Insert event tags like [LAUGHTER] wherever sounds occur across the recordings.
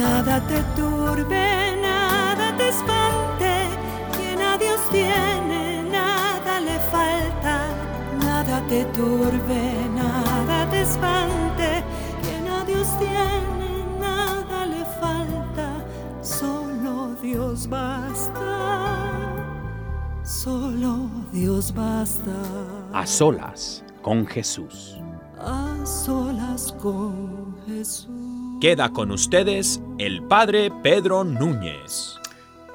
Nada te turbe, nada te espante, quien a Dios tiene, nada le falta. Nada te turbe, nada te espante, quien a Dios tiene, nada le falta. Solo Dios basta, solo Dios basta. A solas con Jesús. A solas con Jesús. Queda con ustedes el Padre Pedro Núñez.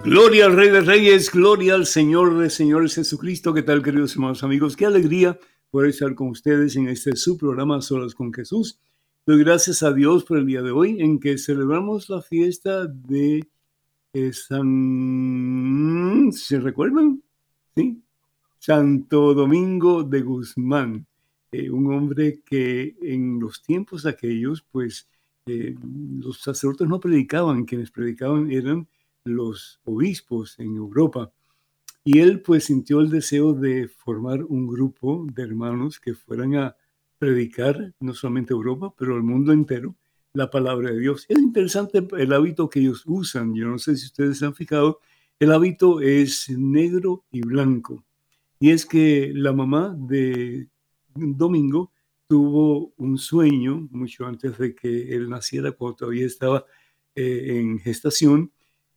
Gloria al Rey de Reyes, gloria al Señor de Señores Jesucristo. ¿Qué tal, queridos hermanos amigos? Qué alegría poder estar con ustedes en este su programa Solas con Jesús. Doy gracias a Dios por el día de hoy en que celebramos la fiesta de eh, San... ¿Se recuerdan? Sí. Santo Domingo de Guzmán, eh, un hombre que en los tiempos aquellos, pues eh, los sacerdotes no predicaban, quienes predicaban eran los obispos en Europa. Y él pues sintió el deseo de formar un grupo de hermanos que fueran a predicar no solamente Europa, pero al mundo entero la palabra de Dios. Es interesante el hábito que ellos usan. Yo no sé si ustedes se han fijado. El hábito es negro y blanco. Y es que la mamá de Domingo tuvo un sueño mucho antes de que él naciera, cuando todavía estaba eh, en gestación,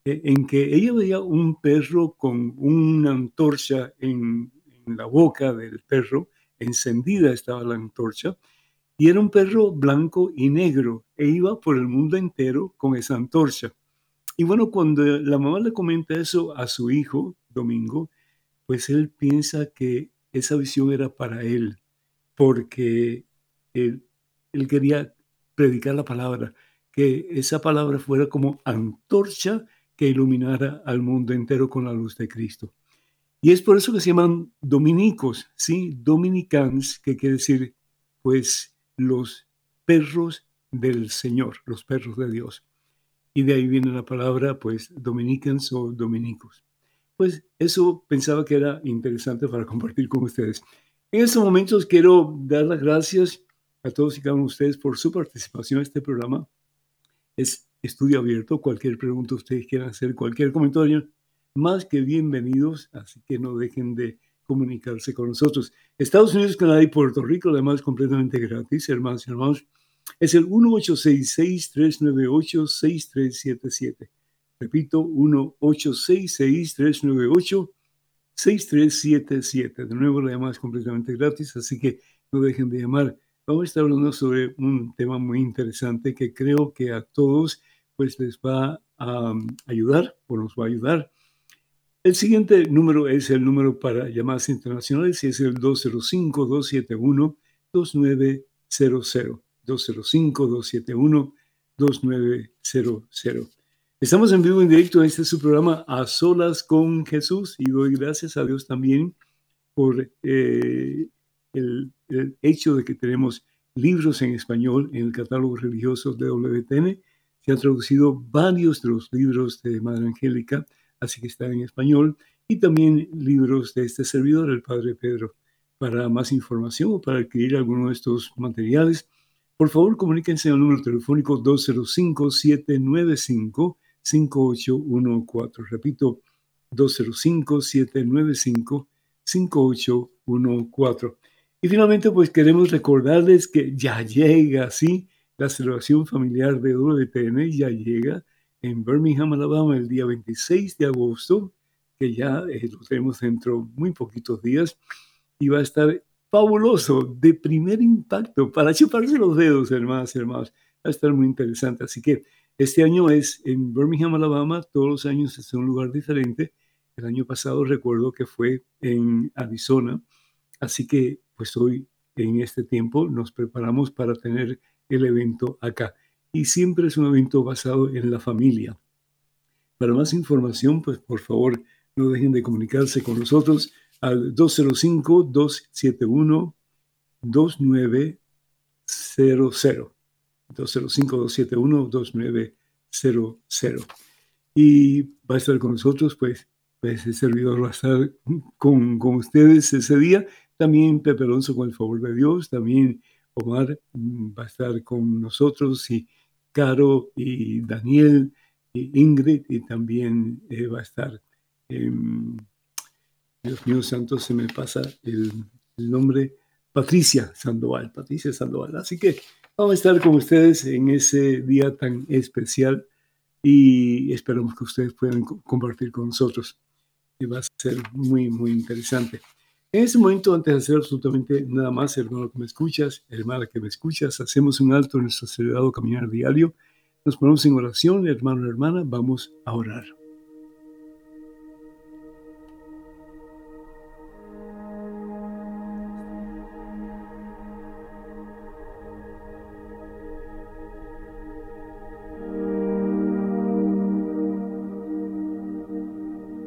eh, en que ella veía un perro con una antorcha en, en la boca del perro, encendida estaba la antorcha, y era un perro blanco y negro, e iba por el mundo entero con esa antorcha. Y bueno, cuando la mamá le comenta eso a su hijo, Domingo, pues él piensa que esa visión era para él, porque él, él quería predicar la palabra, que esa palabra fuera como antorcha que iluminara al mundo entero con la luz de Cristo. Y es por eso que se llaman dominicos, ¿sí? Dominicans, que quiere decir, pues, los perros del Señor, los perros de Dios. Y de ahí viene la palabra, pues, dominicans o dominicos. Pues eso pensaba que era interesante para [LAUGHS] compartir con ustedes. En estos momentos quiero dar las gracias a todos y cada uno de ustedes por su participación en este programa. Es estudio abierto, cualquier pregunta ustedes quieran hacer, cualquier comentario, más que bienvenidos, así que no dejen de comunicarse con nosotros. Estados Unidos, Canadá y Puerto Rico, además completamente gratis, hermanos y hermanos, es el 1866-398-6377. Repito, 1866-398-6377. De nuevo, la llamada es completamente gratis, así que no dejen de llamar. Vamos a estar hablando sobre un tema muy interesante que creo que a todos pues les va a um, ayudar o nos va a ayudar. El siguiente número es el número para llamadas internacionales y es el 205-271-2900. 205-271-2900. Estamos en vivo en directo este su programa A Solas con Jesús y doy gracias a Dios también por eh, el, hecho de que tenemos libros en español en el catálogo religioso de WTN. Se han traducido varios de los libros de Madre Angélica, así que están en español, y también libros de este servidor, el Padre Pedro. Para más información o para adquirir alguno de estos materiales, por favor comuníquense al número telefónico 205-795-5814. Repito, 205-795-5814. Y finalmente, pues queremos recordarles que ya llega, sí, la celebración familiar de WTN, ya llega en Birmingham, Alabama, el día 26 de agosto, que ya eh, lo tenemos dentro muy poquitos días, y va a estar fabuloso, de primer impacto, para chuparse los dedos, hermanos, hermanos. Va a estar muy interesante. Así que este año es en Birmingham, Alabama, todos los años es en un lugar diferente. El año pasado recuerdo que fue en Arizona. Así que pues hoy en este tiempo nos preparamos para tener el evento acá. Y siempre es un evento basado en la familia. Para más información, pues por favor no dejen de comunicarse con nosotros al 205-271-2900. 205-271-2900. Y va a estar con nosotros, pues, pues el servidor va a estar con, con ustedes ese día. También Pepe Alonso, con el favor de Dios. También Omar mm, va a estar con nosotros y Caro y Daniel y Ingrid y también eh, va a estar, Dios mío santo, se me pasa el nombre, Patricia Sandoval, Patricia Sandoval. Así que Vamos a estar con ustedes en ese día tan especial y esperamos que ustedes puedan compartir con nosotros. Y va a ser muy, muy interesante. En ese momento, antes de hacer absolutamente nada más, hermano que me escuchas, hermana que me escuchas, hacemos un alto en nuestro acelerado caminar diario. Nos ponemos en oración, hermano, hermana, vamos a orar.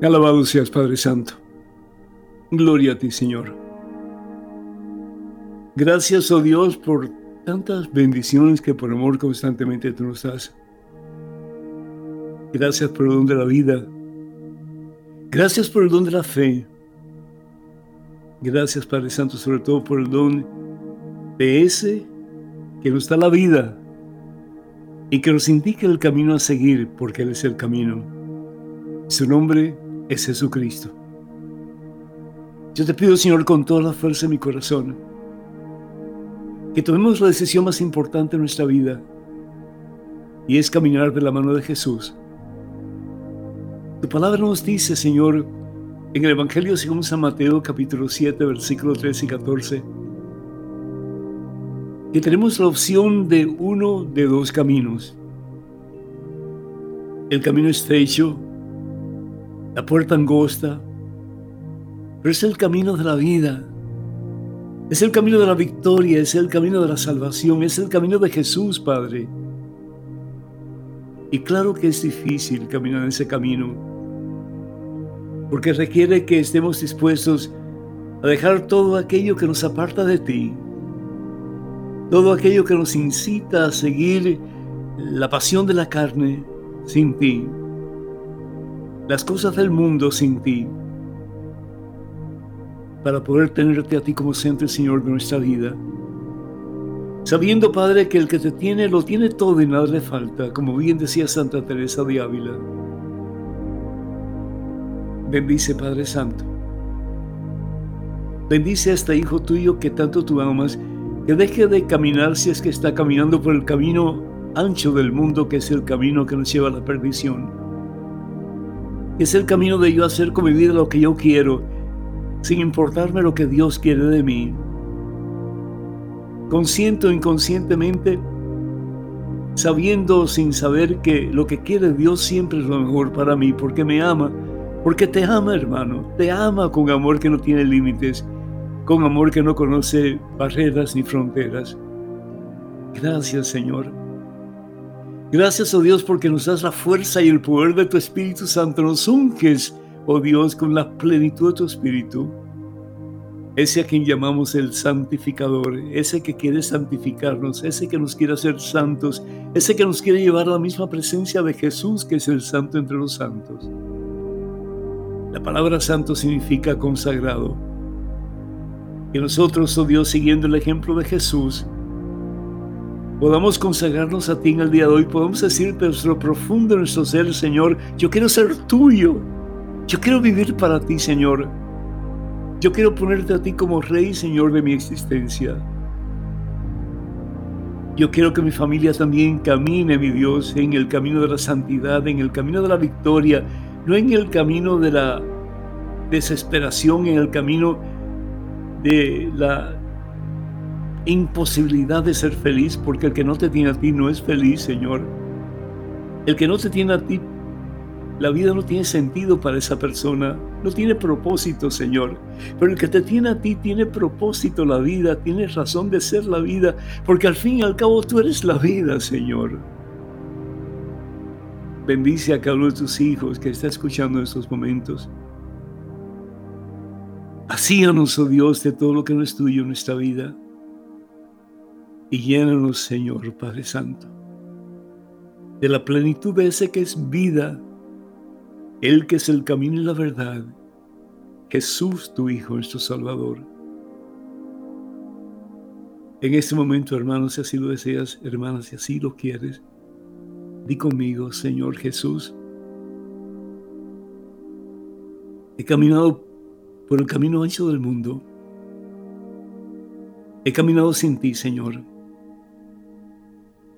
Alabado seas, Padre Santo. Gloria a ti, Señor. Gracias, oh Dios, por tantas bendiciones que por amor constantemente tú nos das. Gracias por el don de la vida. Gracias por el don de la fe. Gracias, Padre Santo, sobre todo por el don de ese que nos da la vida y que nos indica el camino a seguir, porque Él es el camino. Su nombre es Jesucristo. Yo te pido, Señor, con toda la fuerza de mi corazón, que tomemos la decisión más importante de nuestra vida, y es caminar de la mano de Jesús. Tu palabra nos dice, Señor, en el Evangelio según San Mateo, capítulo 7, versículos 13 y 14, que tenemos la opción de uno de dos caminos. El camino estrecho la puerta angosta, pero es el camino de la vida. Es el camino de la victoria, es el camino de la salvación, es el camino de Jesús, Padre. Y claro que es difícil caminar ese camino, porque requiere que estemos dispuestos a dejar todo aquello que nos aparta de ti, todo aquello que nos incita a seguir la pasión de la carne sin ti las cosas del mundo sin ti, para poder tenerte a ti como centro, Señor, de nuestra vida. Sabiendo, Padre, que el que te tiene lo tiene todo y nada le falta, como bien decía Santa Teresa de Ávila. Bendice, Padre Santo. Bendice a este hijo tuyo que tanto tú amas, que deje de caminar si es que está caminando por el camino ancho del mundo, que es el camino que nos lleva a la perdición es el camino de yo hacer con mi vida lo que yo quiero, sin importarme lo que Dios quiere de mí. Consciente o inconscientemente, sabiendo sin saber que lo que quiere Dios siempre es lo mejor para mí, porque me ama, porque te ama hermano, te ama con amor que no tiene límites, con amor que no conoce barreras ni fronteras. Gracias Señor Gracias, oh Dios, porque nos das la fuerza y el poder de tu Espíritu Santo. Nos unges, oh Dios, con la plenitud de tu Espíritu. Ese a quien llamamos el santificador, ese que quiere santificarnos, ese que nos quiere hacer santos, ese que nos quiere llevar a la misma presencia de Jesús, que es el santo entre los santos. La palabra santo significa consagrado. Que nosotros, oh Dios, siguiendo el ejemplo de Jesús, podamos consagrarnos a ti en el día de hoy, podamos decirte nuestro profundo, nuestro ser, Señor, yo quiero ser tuyo, yo quiero vivir para ti, Señor. Yo quiero ponerte a ti como Rey, Señor de mi existencia. Yo quiero que mi familia también camine, mi Dios, en el camino de la santidad, en el camino de la victoria, no en el camino de la desesperación, en el camino de la imposibilidad de ser feliz, porque el que no te tiene a ti no es feliz, Señor. El que no te tiene a ti, la vida no tiene sentido para esa persona, no tiene propósito, Señor. Pero el que te tiene a ti tiene propósito la vida, tiene razón de ser la vida, porque al fin y al cabo tú eres la vida, Señor. Bendice a cada uno de tus hijos que está escuchando en estos momentos. Hacíanos, oh Dios, de todo lo que no es tuyo en nuestra vida. Y llénanos, Señor Padre Santo, de la plenitud de ese que es vida, el que es el camino y la verdad, Jesús, tu Hijo, nuestro Salvador. En este momento, hermanos, si así lo deseas, hermanas, si así lo quieres, di conmigo, Señor Jesús, he caminado por el camino ancho del mundo. He caminado sin ti, Señor.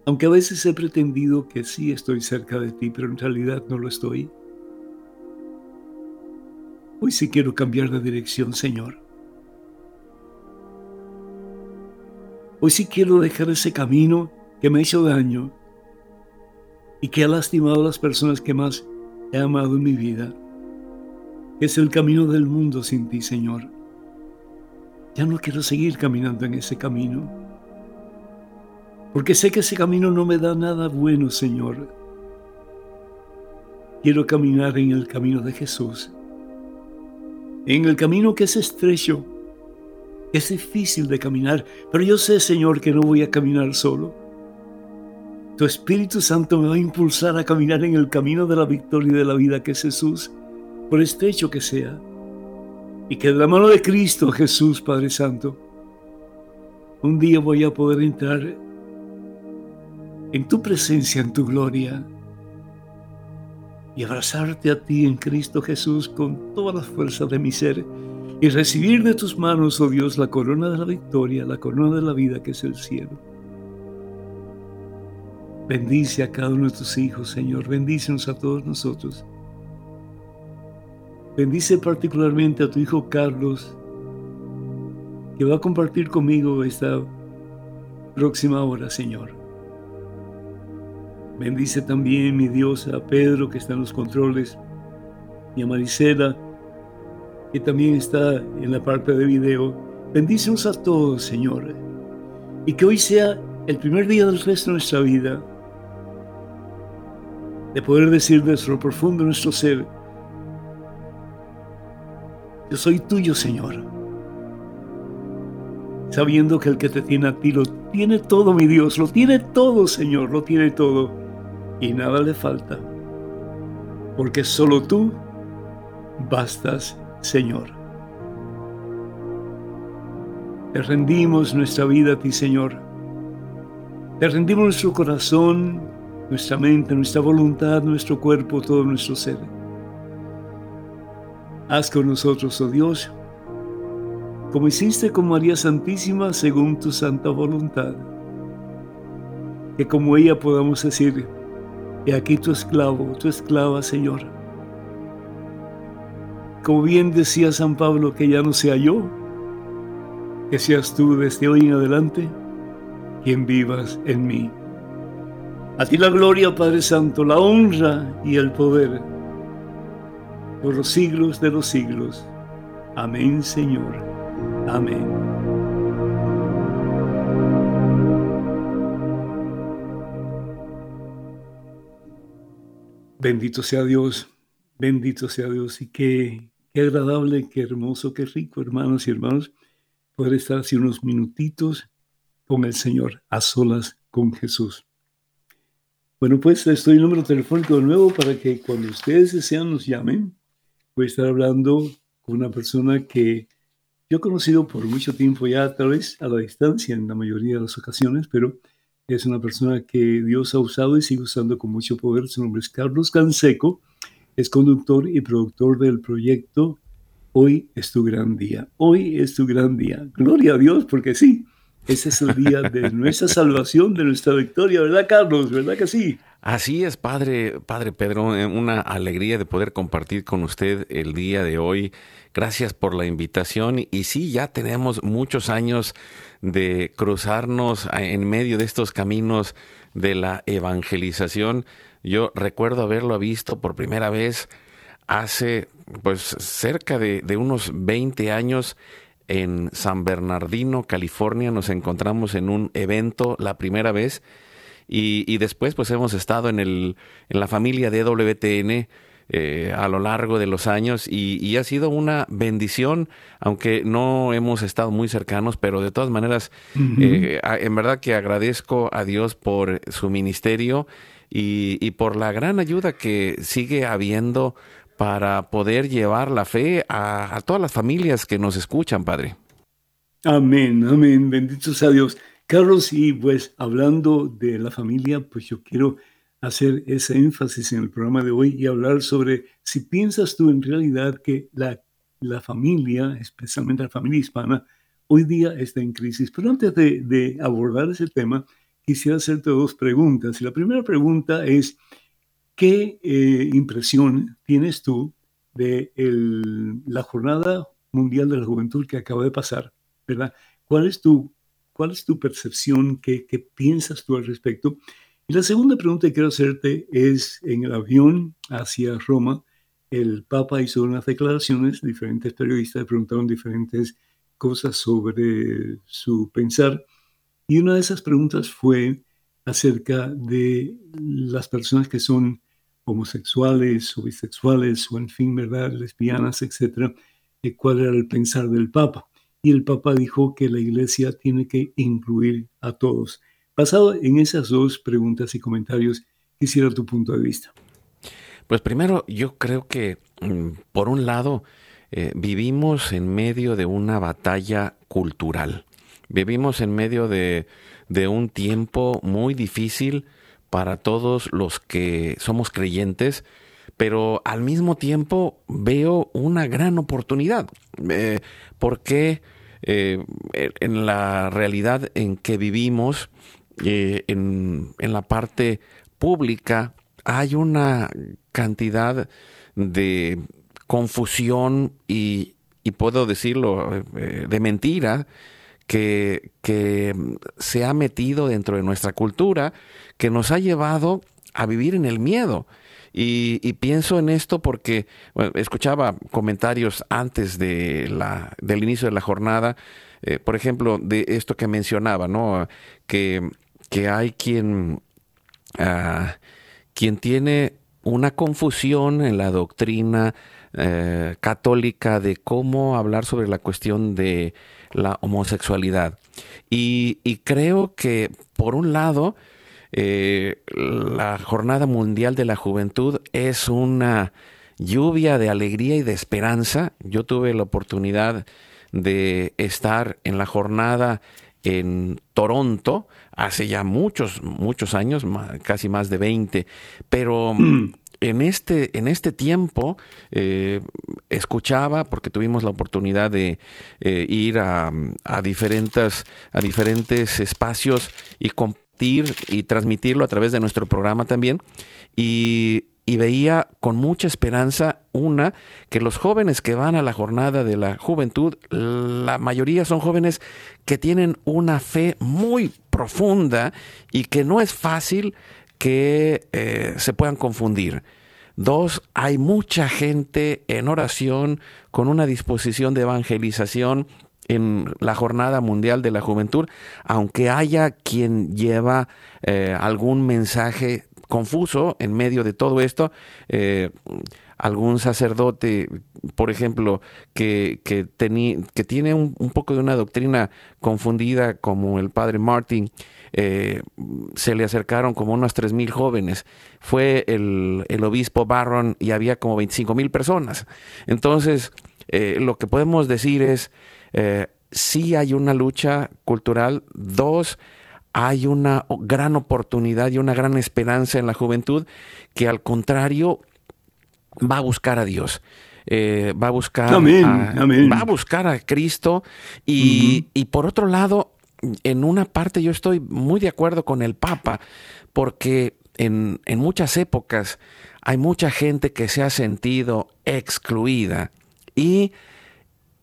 Aunque a veces he pretendido que sí estoy cerca de ti, pero en realidad no lo estoy. Hoy sí quiero cambiar de dirección, Señor. Hoy sí quiero dejar ese camino que me ha hecho daño y que ha lastimado a las personas que más he amado en mi vida es el camino del mundo sin ti, Señor. Ya no quiero seguir caminando en ese camino, porque sé que ese camino no me da nada bueno, Señor. Quiero caminar en el camino de Jesús, en el camino que es estrecho, es difícil de caminar, pero yo sé, Señor, que no voy a caminar solo. Tu Espíritu Santo me va a impulsar a caminar en el camino de la victoria y de la vida que es Jesús por estrecho que sea, y que de la mano de Cristo Jesús, Padre Santo, un día voy a poder entrar en tu presencia, en tu gloria, y abrazarte a ti en Cristo Jesús con toda la fuerza de mi ser, y recibir de tus manos, oh Dios, la corona de la victoria, la corona de la vida que es el cielo. Bendice a cada uno de tus hijos, Señor. Bendícenos a todos nosotros. Bendice particularmente a tu hijo Carlos, que va a compartir conmigo esta próxima hora, Señor. Bendice también, mi Dios, a Pedro, que está en los controles, y a Marisela, que también está en la parte de video. Bendícenos a todos, Señor. Y que hoy sea el primer día del resto de nuestra vida, de poder decir desde profundo de nuestro ser, yo soy tuyo, Señor. Sabiendo que el que te tiene a ti lo tiene todo, mi Dios, lo tiene todo, Señor, lo tiene todo. Y nada le falta. Porque solo tú bastas, Señor. Te rendimos nuestra vida a ti, Señor. Te rendimos nuestro corazón, nuestra mente, nuestra voluntad, nuestro cuerpo, todo nuestro ser. Haz con nosotros, oh Dios, como hiciste con María Santísima según tu santa voluntad. Que como ella podamos decir, he aquí tu esclavo, tu esclava, Señor. Como bien decía San Pablo, que ya no sea yo, que seas tú desde hoy en adelante quien vivas en mí. A ti la gloria, Padre Santo, la honra y el poder por los siglos de los siglos. Amén, Señor. Amén. Bendito sea Dios, bendito sea Dios y qué, qué agradable, qué hermoso, qué rico, hermanos y hermanos, poder estar así unos minutitos con el Señor, a solas con Jesús. Bueno, pues les doy el número telefónico de nuevo para que cuando ustedes desean nos llamen voy a estar hablando con una persona que yo he conocido por mucho tiempo ya, tal vez a la distancia en la mayoría de las ocasiones, pero es una persona que Dios ha usado y sigue usando con mucho poder. Su nombre es Carlos Canseco, es conductor y productor del proyecto Hoy es tu gran día. Hoy es tu gran día. Gloria a Dios, porque sí, Ese es el día de nuestra salvación, de nuestra victoria, ¿verdad, Carlos? ¿Verdad que sí? Así es, Padre, Padre Pedro, eh, una alegría de poder compartir con usted el día de hoy. Gracias por la invitación. Y sí, ya tenemos muchos años de cruzarnos en medio de estos caminos de la evangelización. Yo recuerdo haberlo visto por primera vez hace pues cerca de, de unos 20 años en San Bernardino, California. Nos encontramos en un evento la primera vez y, y después pues hemos estado en, el, en la familia de WTN eh, a lo largo de los años y, y, ha sido una bendición, aunque no hemos estado muy cercanos, pero de todas maneras, eh, en verdad que agradezco a Dios por su ministerio y, y por la gran ayuda que sigue habiendo para poder llevar la fe a, a, todas las familias que nos escuchan, Padre. Amén, amén, bendito sea Dios. Carlos, y pues hablando de la familia, pues yo quiero hacer ese énfasis en el programa de hoy y hablar sobre si piensas tú en realidad que la, la familia, especialmente la familia hispana, hoy día está en crisis. Pero antes de, abordar ese tema, quisiera hacerte dos preguntas. Y la primera pregunta es, ¿Qué eh, impresión tienes tú de el, la Jornada Mundial de la Juventud que acaba de pasar? ¿verdad? ¿Cuál es tu, cuál es tu percepción? ¿Qué, ¿Qué piensas tú al respecto? Y la segunda pregunta que quiero hacerte es, en el avión hacia Roma, el Papa hizo unas declaraciones, diferentes periodistas preguntaron diferentes cosas sobre su pensar, y una de esas preguntas fue acerca de las personas que son homosexuales o bisexuales o en fin, ¿verdad? Lesbianas, etcétera, de cuál era el pensar del Papa. Y el Papa dijo que la Iglesia tiene que incluir a todos. Basado en esas dos preguntas y comentarios, quisiera tu punto de vista. Pues primero, yo creo que, mm, por un lado, eh, vivimos en medio de una batalla cultural. Vivimos en medio de, de un tiempo muy difícil para todos los que somos creyentes, pero al mismo tiempo veo una gran oportunidad, eh, porque eh, en la realidad en que vivimos, eh, en, en, la parte pública, hay una cantidad de confusión y, y puedo decirlo, eh, de mentira, que, que se ha metido dentro de nuestra cultura, que nos ha llevado a vivir en el miedo. Y, pienso en esto porque escuchaba comentarios antes de la, del inicio de la jornada, eh, por ejemplo, de esto que mencionaba, ¿no? Que, hay quien, uh, quien tiene una confusión en la doctrina eh, católica de cómo hablar sobre la cuestión de la homosexualidad. Y, y creo que, por un lado, eh, la Jornada Mundial de la Juventud es una lluvia de alegría y de esperanza. Yo tuve la oportunidad de estar en la jornada en Toronto hace ya muchos, muchos años, casi más de 20, pero mm [CLEARS THROAT] en este, en este tiempo eh, escuchaba, porque tuvimos la oportunidad de eh, ir a, a, diferentes, a diferentes espacios y y transmitirlo a través de nuestro programa también. Y, y veía con mucha esperanza una que los jóvenes que van a la jornada de la juventud, la mayoría son jóvenes que tienen una fe muy profunda y que no es fácil que eh, se puedan confundir. Dos, hay mucha gente en oración con una disposición de evangelización en la Jornada Mundial de la Juventud, aunque haya quien lleva eh, algún mensaje confuso en medio de todo esto, eh, algún sacerdote, por ejemplo, que, que, que tiene un, poco de una doctrina confundida como el padre Martin, eh, se le acercaron como unos tres mil jóvenes. Fue el, el, obispo Barron y había como 25 mil personas. Entonces, lo que podemos decir es, eh, sí hay una lucha cultural. Dos, hay una gran oportunidad y una gran esperanza en la juventud que al contrario va a buscar a Dios. Eh, va a buscar amén, a, amén. va a buscar a Cristo y, uh -huh. y por otro lado en una parte yo estoy muy de acuerdo con el Papa, porque en, en muchas épocas hay mucha gente que se ha sentido excluida y,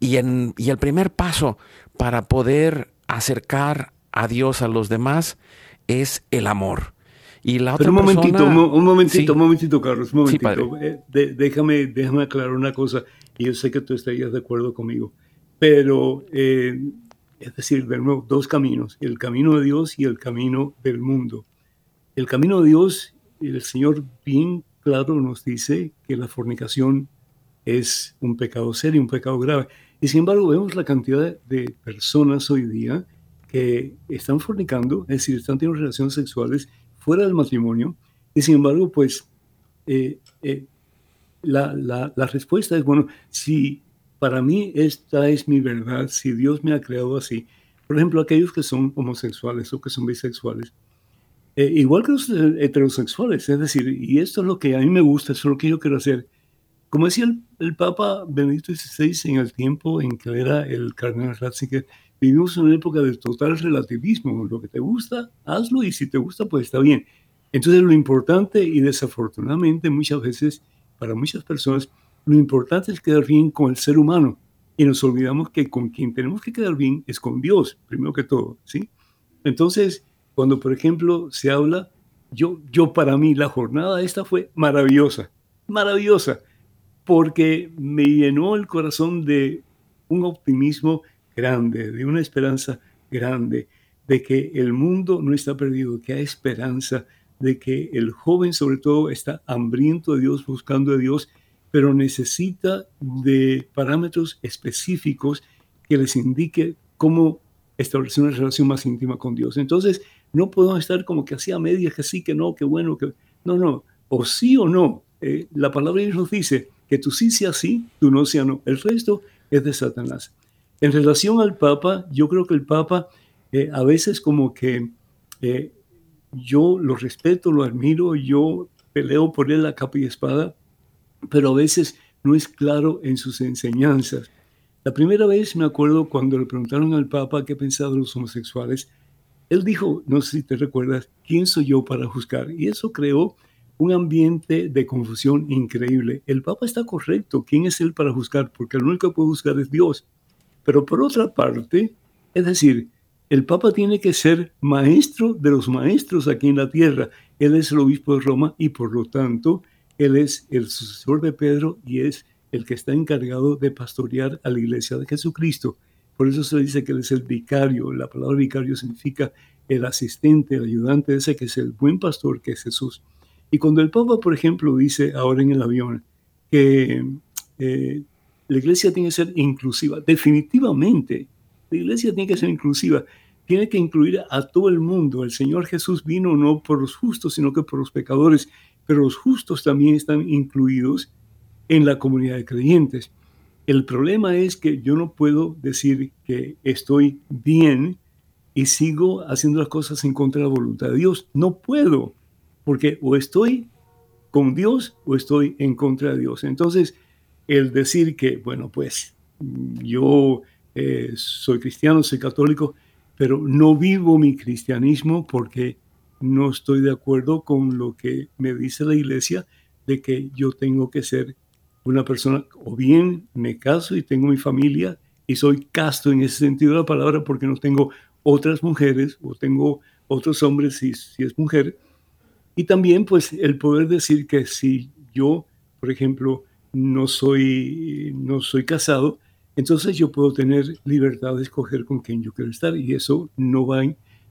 y, en, y el primer paso para poder acercar a Dios a los demás es el amor. Y la otra Pero un momentito, persona- un, un momentito, Sí. un momentito, Carlos, un Sí, momentito. Eh, de- déjame, déjame aclarar una cosa, y yo sé que tú estarías de acuerdo conmigo, pero eh, es decir, de nuevo, dos caminos, el camino de Dios y el camino del mundo. El camino de Dios, el Señor bien claro nos dice que la fornicación es un pecado serio, un pecado grave. Y sin embargo, vemos la cantidad de personas hoy día que están fornicando, es decir, están teniendo relaciones sexuales fuera del matrimonio, y sin embargo, pues eh, eh, la, la- la respuesta es, bueno, si para mí esta es mi verdad, si Dios me ha creado así, por ejemplo, aquellos que son homosexuales o que son bisexuales, eh, igual que los heterosexuales, es decir, y esto es lo que a mí me gusta, eso es lo que yo quiero hacer. Como decía el, el Papa Benedicto XVI en el tiempo en que era el cardenal Ratzinger, vivimos en una época del total relativismo. Lo que te gusta, hazlo y si te gusta, pues está bien. Entonces lo importante y desafortunadamente muchas veces para muchas personas lo importante es quedar bien con el ser humano y nos olvidamos que con quien tenemos que quedar bien es con Dios, primero que todo, ¿sí? Entonces, cuando por ejemplo se habla, yo, yo para mí la jornada esta fue maravillosa, maravillosa, porque me llenó el corazón de un optimismo grande, de una esperanza grande, de que el mundo no está perdido, que hay esperanza, de que el joven sobre todo está hambriento de Dios, buscando a Dios, pero necesita de parámetros específicos que les indique cómo establecer una relación más íntima con Dios. Entonces, no podemos estar como que así a medias, que sí, que no, que bueno, que no, no, o sí o no. Eh, la palabra de Dios nos dice que tú sí sea sí, tú no sea no. El resto es de Satanás. En relación al Papa, yo creo que el Papa eh, a veces como que eh, yo lo respeto, lo admiro, yo peleo por él a capa y espada, pero a veces no es claro en sus enseñanzas. La primera vez me acuerdo cuando le preguntaron al Papa qué pensaba de los homosexuales, él dijo, no sé si te recuerdas, ¿quién soy yo para juzgar? Y eso creó un ambiente de confusión increíble. El Papa está correcto, ¿quién es él para juzgar? Porque el único que puede juzgar es Dios. Pero por otra parte, es decir, el Papa tiene que ser maestro de los maestros aquí en la tierra. Él es el obispo de Roma y por lo tanto, él es el sucesor de Pedro y es el que está encargado de pastorear a la iglesia de Jesucristo. Por eso se dice que él es el vicario. La palabra vicario significa el asistente, el ayudante ese que es el buen pastor que es Jesús. Y cuando el Papa, por ejemplo, dice ahora en el avión que eh, la iglesia tiene que ser inclusiva, definitivamente, la iglesia tiene que ser inclusiva, tiene que incluir a todo el mundo. El Señor Jesús vino no por los justos, sino que por los pecadores, pero los justos también están incluidos en la comunidad de creyentes. El problema es que yo no puedo decir que estoy bien y sigo haciendo las cosas en contra de la voluntad de Dios. No puedo, porque o estoy con Dios o estoy en contra de Dios. Entonces, el decir que, bueno, pues yo eh, soy cristiano, soy católico, pero no vivo mi cristianismo porque no estoy de acuerdo con lo que me dice la iglesia de que yo tengo que ser una persona, o bien me caso y tengo mi familia y soy casto en ese sentido de la palabra porque no tengo otras mujeres o tengo otros hombres si, si es mujer. Y también pues el poder decir que si yo, por ejemplo, no soy, no soy casado, entonces yo puedo tener libertad de escoger con quién yo quiero estar y eso no va,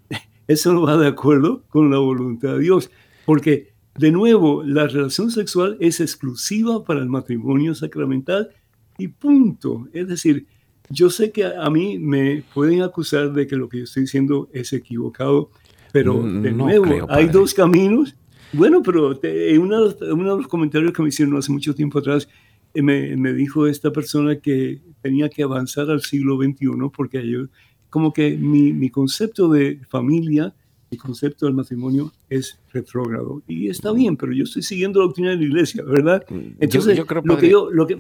[LAUGHS] eso no va de acuerdo con la voluntad de Dios, porque de nuevo la relación sexual es exclusiva para el matrimonio sacramental y punto. Es decir, yo sé que a mí me pueden acusar de que lo que yo estoy diciendo es equivocado, pero de No nuevo creo, hay dos caminos. Bueno, pero te- uno, de los- uno de los comentarios que me hicieron hace mucho tiempo atrás, eh, me, me dijo esta persona que tenía que avanzar al siglo XXI porque yo, como que mi, mi concepto de familia, mi concepto del matrimonio es retrógrado. Y está bien, pero yo estoy siguiendo la doctrina de la iglesia, ¿verdad? Entonces, yo creo, lo padre- que yo, lo que,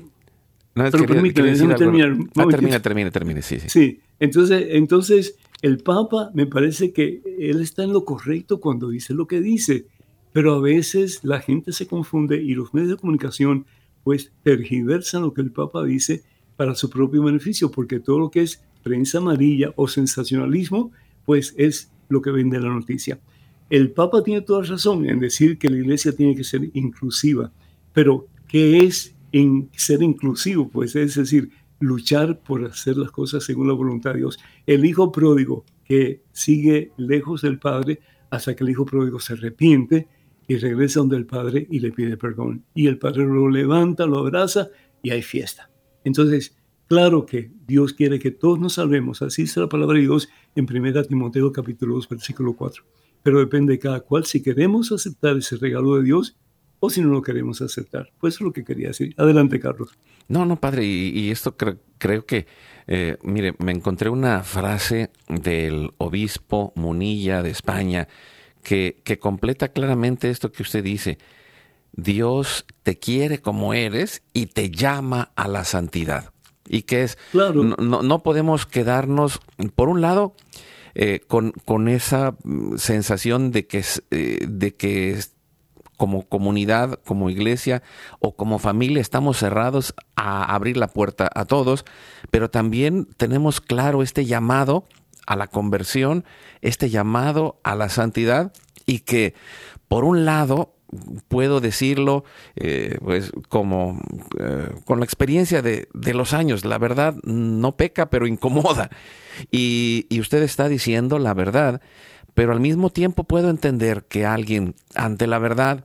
No, Pero quería- permíteme, quería déjame terminar Ah, termina, termina, termina, sí, sí. Sí, entonces, entonces el Papa me parece que él está en lo correcto cuando dice lo que dice, pero a veces la gente se confunde y los medios de comunicación pues tergiversan lo que el Papa dice para su propio beneficio, porque todo lo que es prensa amarilla o sensacionalismo, pues es lo que vende la noticia. El Papa tiene toda razón en decir que la iglesia tiene que ser inclusiva, pero ¿qué es ser inclusivo? Pues es decir, luchar por hacer las cosas según la voluntad de Dios. El hijo pródigo que sigue lejos del padre hasta que el hijo pródigo se arrepiente y regresa donde el padre y le pide perdón. Y el padre lo levanta, lo abraza y hay fiesta. Entonces, claro que Dios quiere que todos nos salvemos. Así está la palabra de Dios en 1 Timoteo capítulo 2, versículo 4. Pero depende de cada cual si queremos aceptar ese regalo de Dios o si no lo queremos aceptar. Pues eso es lo que quería decir. Adelante, Carlos. No, no, padre, y, esto creo que, eh, mire, me encontré una frase del obispo Munilla de España que, que completa claramente esto que usted dice. Dios te quiere como eres y te llama a la santidad. Y que es, claro. no, no podemos quedarnos, por un lado, eh, con, con, esa mm, sensación de que, eh, de que como comunidad, como iglesia o como familia estamos cerrados a abrir la puerta a todos, pero también tenemos claro este llamado a la conversión, este llamado a la santidad y que por un lado puedo decirlo eh, pues como eh, con la experiencia de, los años la verdad no peca pero incomoda. Y usted está diciendo la verdad pero al mismo tiempo puedo entender que alguien ante la verdad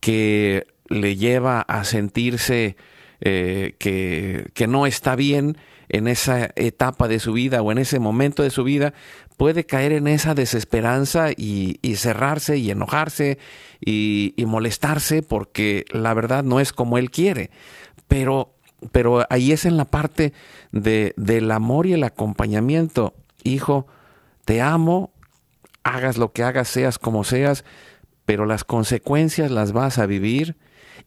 que le lleva a sentirse eh, que, que, no está bien en esa etapa de su vida o en ese momento de su vida, puede caer en esa desesperanza y, cerrarse y enojarse y, y, molestarse porque la verdad no es como él quiere. Pero, pero ahí es en la parte de, del amor y el acompañamiento. Hijo, te amo, hagas lo que hagas, seas como seas, pero las consecuencias las vas a vivir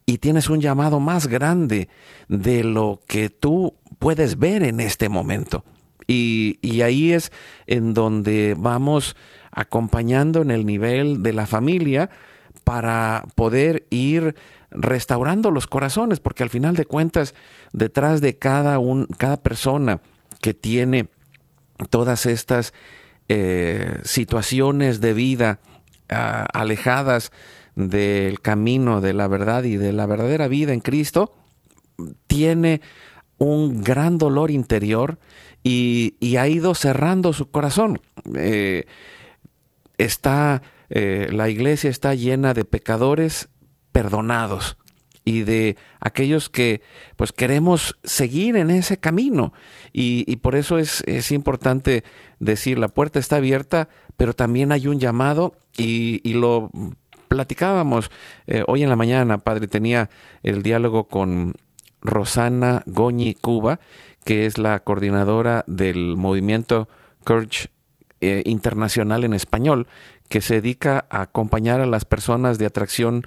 y tienes un llamado más grande de lo que tú puedes ver en este momento. Y, y, ahí es en donde vamos acompañando en el nivel de la familia para poder ir restaurando los corazones, porque al final de cuentas, detrás de cada, un, cada persona que tiene todas estas eh, situaciones de vida ah, alejadas del camino de la verdad y de la verdadera vida en Cristo, tiene un gran dolor interior y, ha ido cerrando su corazón. Eh, está, eh, la iglesia está llena de pecadores perdonados y de aquellos que pues queremos seguir en ese camino. Y, por eso es, es, importante decir, la puerta está abierta, pero también hay un llamado y, lo platicábamos eh, hoy en la mañana, padre, tenía el diálogo con Rosana Goñi Cuba, que es la coordinadora del movimiento Courage eh, Internacional en español, que se dedica a acompañar a las personas de atracción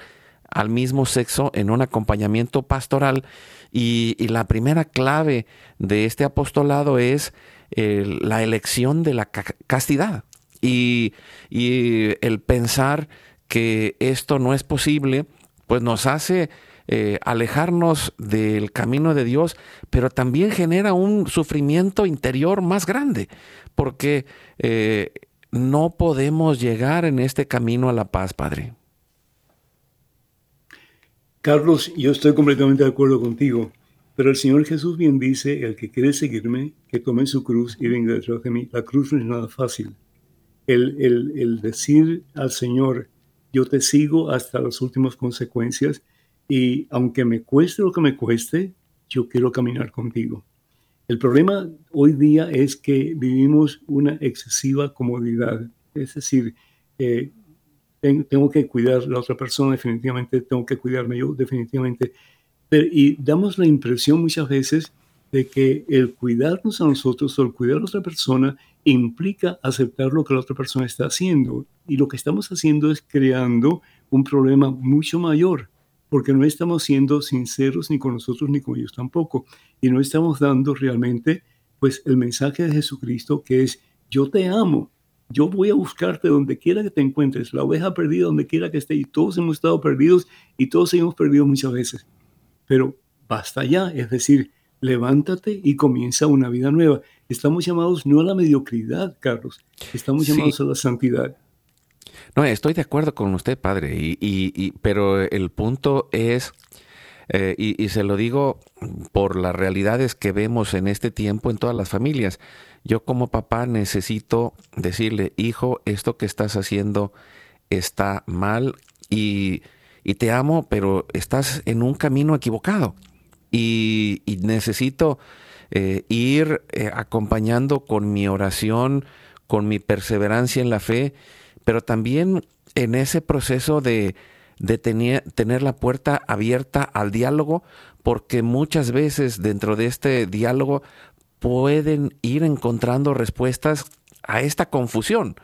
al mismo sexo en un acompañamiento pastoral. Y, la primera clave de este apostolado es la elección de la castidad y, el pensar que esto no es posible, pues nos hace eh, alejarnos del camino de Dios, pero también genera un sufrimiento interior más grande, porque eh, no podemos llegar en este camino a la paz, Padre. Carlos, yo estoy completamente de acuerdo contigo, pero el Señor Jesús bien dice, el que quiere seguirme, que tome su cruz y venga detrás de mí. La cruz no es nada fácil. El, el, decir al Señor, yo te sigo hasta las últimas consecuencias y aunque me cueste lo que me cueste, yo quiero caminar contigo. El problema hoy día es que vivimos una excesiva comodidad, es decir, eh, tengo que cuidar a la otra persona, definitivamente tengo que cuidarme yo, definitivamente. y damos la impresión muchas veces de que el cuidarnos a nosotros o el cuidar a otra persona implica aceptar lo que la otra persona está haciendo. Y lo que estamos haciendo es creando un problema mucho mayor, porque no estamos siendo sinceros ni con nosotros ni con ellos tampoco. Y no estamos dando realmente pues el mensaje de Jesucristo que es yo te amo, yo voy a buscarte donde quiera que te encuentres, la oveja perdida donde quiera que esté, y todos hemos estado perdidos y todos hemos perdido muchas veces. Pero basta ya, es decir, levántate y comienza una vida nueva. Estamos llamados no a la mediocridad, Carlos, estamos llamados a la santidad. No, estoy de acuerdo con usted, padre, y, pero el punto es, eh, y, se lo digo por las realidades que vemos en este tiempo en todas las familias. Yo como papá necesito decirle, hijo, esto que estás haciendo está mal y, y te amo, pero estás en un camino equivocado y, necesito eh, ir eh, acompañando con mi oración, con mi perseverancia en la fe, pero también en ese proceso de, de tener, tener la puerta abierta al diálogo, porque muchas veces dentro de este diálogo pueden ir encontrando respuestas a esta confusión,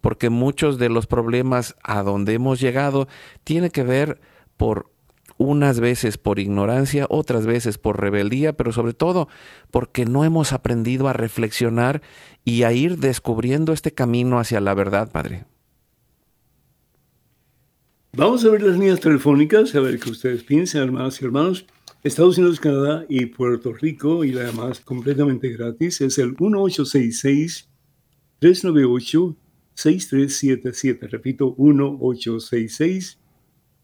porque muchos de los problemas a donde hemos llegado tiene que ver por unas veces por ignorancia, otras veces por rebeldía, pero sobre todo porque no hemos aprendido a reflexionar y a ir descubriendo este camino hacia la verdad, Padre. Vamos a ver las líneas telefónicas, a ver qué ustedes piensan, hermanas y hermanos. Estados Unidos, Canadá y Puerto Rico, y además completamente gratis, es el 1866-398-6377. Repito, 1866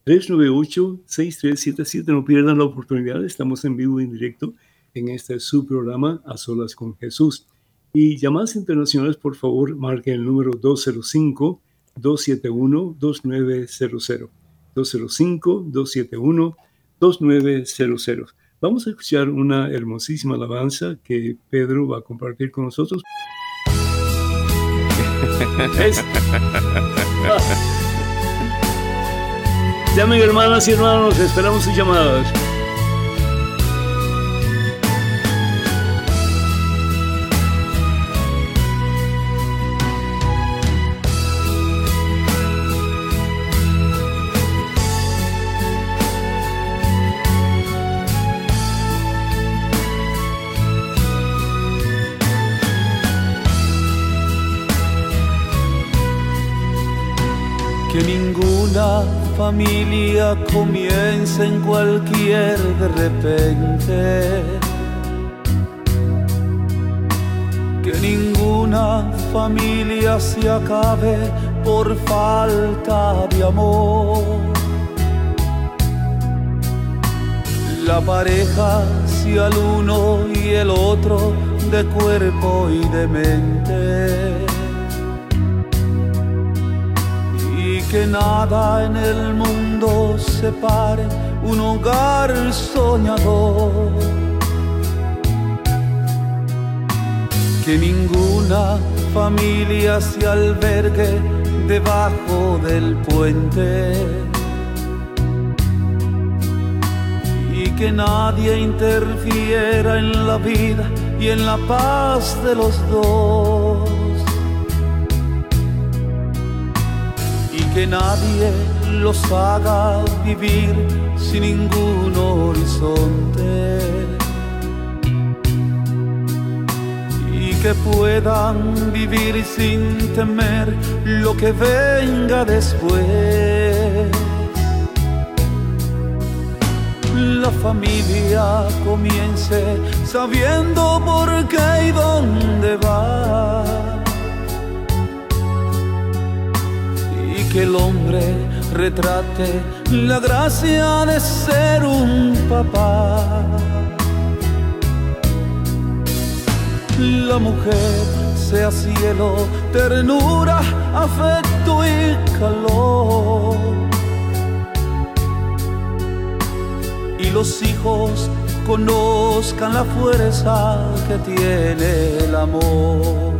398-6377. No pierdan la oportunidad. Estamos en vivo y en directo en este subprograma A Solas con Jesús. Y llamadas internacionales, por favor, marquen el número 205-271-2900. 205-271-2900. Vamos a escuchar una hermosísima alabanza que Pedro va a compartir con nosotros. [LAUGHS] [LAUGHS] Llamen hermanas y hermanos, esperamos sus llamadas. Que ninguna familia comienza en cualquier de repente. Que ninguna familia se acabe por falta de amor. La pareja sea el uno y el otro de cuerpo y de mente que nada en el mundo separe un hogar soñador. Que ninguna familia se albergue debajo del puente. Y que nadie interfiera en la vida y en la paz de los dos. Que nadie los haga vivir sin ningún horizonte y que puedan vivir sin temer lo que venga después. La familia comience sabiendo por qué y dónde va que el hombre retrate la gracia de ser un papá. La mujer sea cielo, ternura, afecto y calor. Y los hijos conozcan la fuerza que tiene el amor.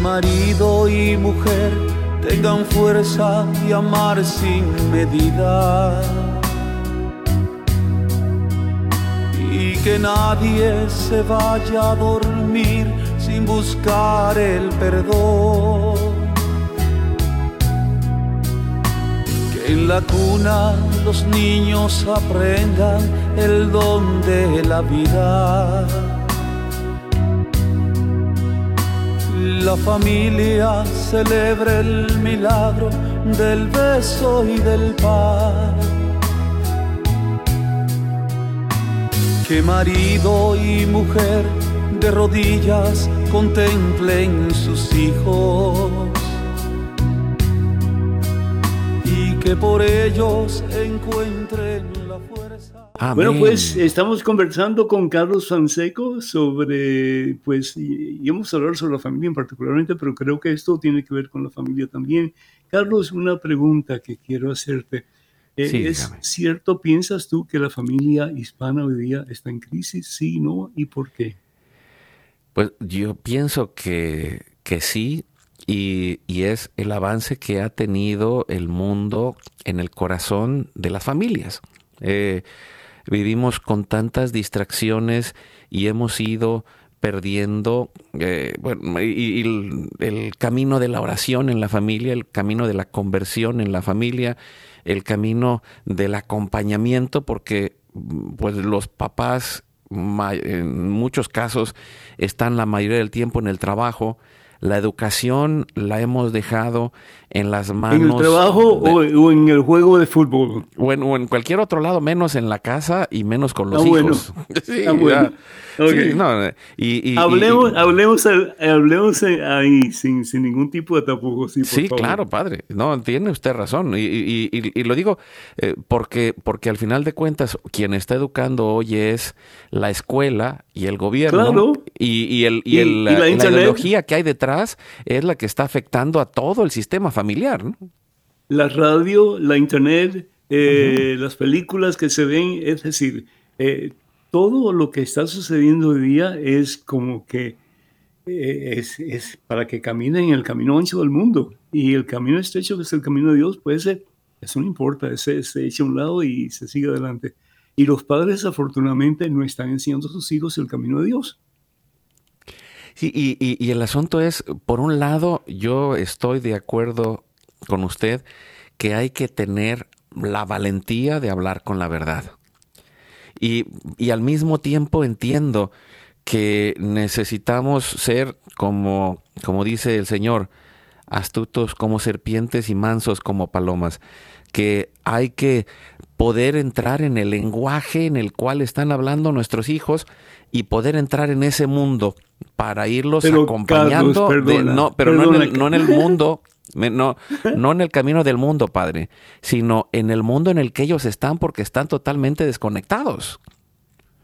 marido y mujer tengan fuerza y amar sin medida. Y que nadie se vaya a dormir sin buscar el perdón. Que en la cuna los niños aprendan el don de la vida la familia celebra el milagro del beso y del pan. Que marido y mujer de rodillas contemplen sus hijos y que por ellos encuentren bueno, pues estamos conversando con Carlos Sanseco sobre, pues, y, hemos hablado sobre la familia en particularmente, pero creo que esto tiene que ver con la familia también. Carlos, una pregunta que quiero hacerte. Eh, ¿Es cierto, piensas tú que la familia hispana hoy día está en crisis? Sí, ¿no? ¿Y por qué? Pues yo pienso que, que sí, y, y, es el avance que ha tenido el mundo en el corazón de las familias. Eh, vivimos con tantas distracciones y hemos ido perdiendo eh, bueno, y, el, camino de la oración en la familia, el camino de la conversión en la familia, el camino del acompañamiento, porque pues los papás en muchos casos están la mayoría del tiempo en el trabajo, la educación la hemos dejado en las manos. ¿En el trabajo o, en el juego de fútbol? O en, cualquier otro lado, menos en la casa y menos con los ah, hijos. [LAUGHS] sí, bueno. y, hablemos, hablemos, hablemos ahí sin, sin, ningún tipo de tapujos. Sí, sí claro, padre. No, tiene usted razón. Y, lo digo eh, porque, porque al final de cuentas, quien está educando hoy es la escuela y el gobierno. Claro. Y, el, y, la, la ideología que hay detrás es la que está afectando a todo el sistema familiar. La radio, la internet, eh, las películas que se ven, es decir, eh, todo lo que está sucediendo hoy día es como que eh, es, para que caminen en el camino ancho del mundo. Y el camino estrecho, que es el camino de Dios, puede ser, eso no importa, se, se echa a un lado y se sigue adelante. Y los padres, afortunadamente, no están enseñando a sus hijos el camino de Dios. Sí, y, y, el asunto es, por un lado, yo estoy de acuerdo con usted que hay que tener la valentía de hablar con la verdad. Y, y al mismo tiempo entiendo que necesitamos ser como, como dice el Señor, astutos como serpientes y mansos como palomas, que hay que poder entrar en el lenguaje en el cual están hablando nuestros hijos y poder entrar en ese mundo para irlos acompañando, no, pero no en, el, no en, el, [LAUGHS] mundo, no, no en el camino del mundo, Padre, sino en el mundo en el que ellos están porque están totalmente desconectados.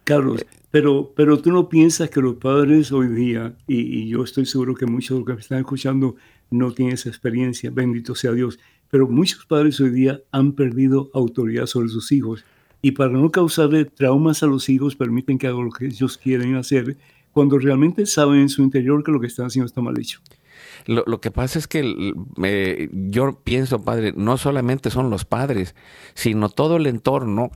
Carlos, pero, pero tú no piensas que los padres hoy día, y, y yo estoy seguro que muchos de los que me están escuchando no tienen esa experiencia, bendito sea Dios, pero muchos padres hoy día han perdido autoridad sobre sus hijos y para no causarle traumas a los hijos permiten que hagan lo que ellos quieren hacer cuando realmente saben en su interior que lo que están haciendo está mal hecho. Lo, que pasa es que yo pienso, padre, no solamente son los padres, sino todo el entorno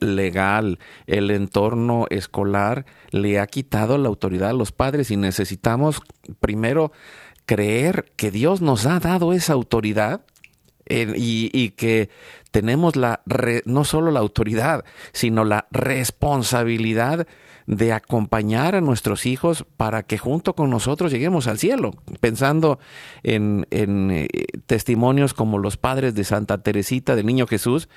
legal, el entorno escolar, le ha quitado la autoridad a los padres y necesitamos primero creer que Dios nos ha dado esa autoridad y, que tenemos la no solo la autoridad, sino la responsabilidad de acompañar a nuestros hijos para que junto con nosotros lleguemos al cielo, pensando en, en eh, testimonios como los padres de Santa Teresita del Niño Jesús,